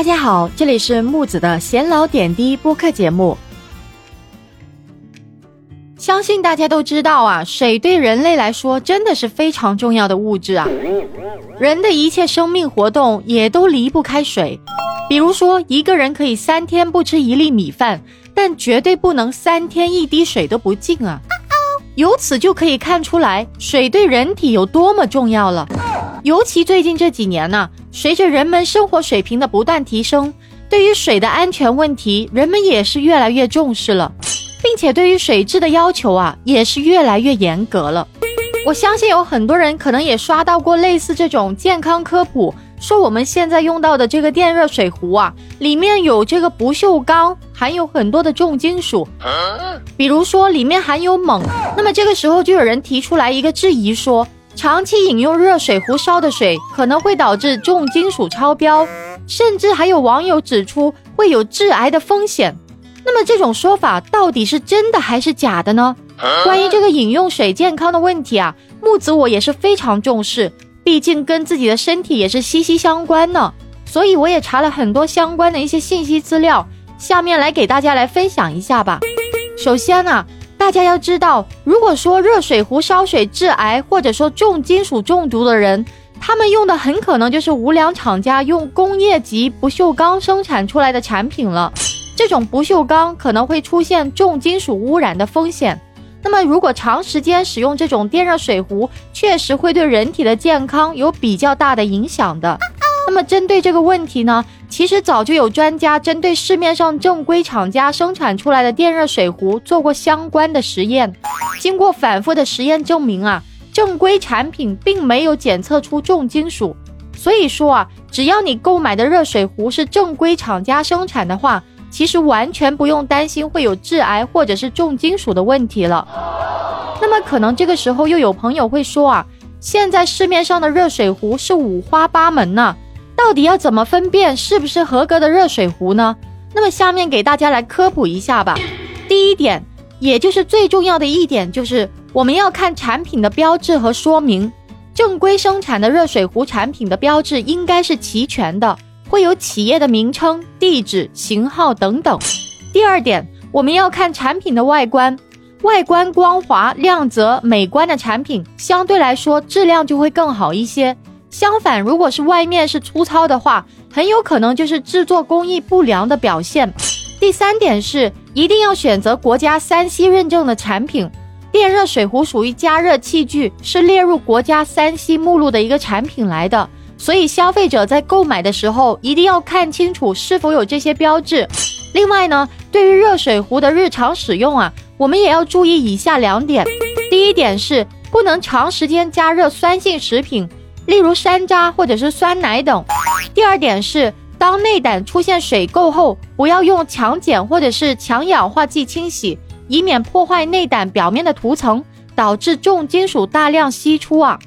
大家好，这里是木子的闲聊点滴播客节目。相信大家都知道啊，水对人类来说真的是非常重要的物质啊。人的一切生命活动也都离不开水。比如说，一个人可以三天不吃一粒米饭，但绝对不能三天一滴水都不进啊。由此就可以看出来，水对人体有多么重要了。尤其最近这几年呢，随着人们生活水平的不断提升，对于水的安全问题，人们也是越来越重视了。并且对于水质的要求啊，也是越来越严格了。我相信有很多人可能也刷到过类似这种健康科普，说我们现在用到的这个电热水壶啊，里面有这个不锈钢，含有很多的重金属，比如说里面含有锰。那么这个时候就有人提出来一个质疑，说长期饮用热水壶烧的水可能会导致重金属超标，甚至还有网友指出会有致癌的风险。那么这种说法到底是真的还是假的呢？关于这个饮用水健康的问题啊，木子我也是非常重视，毕竟跟自己的身体也是息息相关呢。所以我也查了很多相关的一些信息资料，下面来给大家来分享一下吧。首先呢，大家要知道，如果说热水壶烧水致癌或者说重金属中毒的人，他们用的很可能就是无良厂家用工业级不锈钢生产出来的产品了。这种不锈钢可能会出现重金属污染的风险。那么，如果长时间使用这种电热水壶，确实会对人体的健康有比较大的影响的。那么，针对这个问题呢，其实早就有专家针对市面上正规厂家生产出来的电热水壶做过相关的实验。经过反复的实验证明啊，正规产品并没有检测出重金属。所以说啊，只要你购买的热水壶是正规厂家生产的话，其实完全不用担心会有致癌或者是重金属的问题了。那么可能这个时候又有朋友会说啊，现在市面上的热水壶是五花八门呢，到底要怎么分辨是不是合格的热水壶呢？那么下面给大家来科普一下吧。第一点，也就是最重要的一点，就是我们要看产品的标志和说明。正规生产的热水壶产品的标志应该是齐全的。会有企业的名称、地址、型号等等。第二点，我们要看产品的外观，外观光滑、亮泽、美观的产品，相对来说质量就会更好一些。相反，如果是外面是粗糙的话，很有可能就是制作工艺不良的表现。第三点是，一定要选择国家三 C 认证的产品。电热水壶属于加热器具，是列入国家三 C 目录的一个产品来的。所以，消费者在购买的时候一定要看清楚是否有这些标志。另外呢，对于热水壶的日常使用啊，我们也要注意以下两点。第一点是不能长时间加热酸性食品，例如山楂或者是酸奶等。第二点是，当内胆出现水垢后，不要用强碱或者是强氧化剂清洗，以免破坏内胆表面的涂层。导致重金属大量析出啊！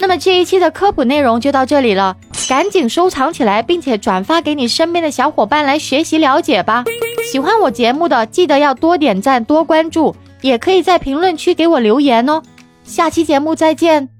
那么这一期的科普内容就到这里了，赶紧收藏起来，并且转发给你身边的小伙伴来学习了解吧。喜欢我节目的，记得要多点赞、多关注，也可以在评论区给我留言哦。下期节目再见。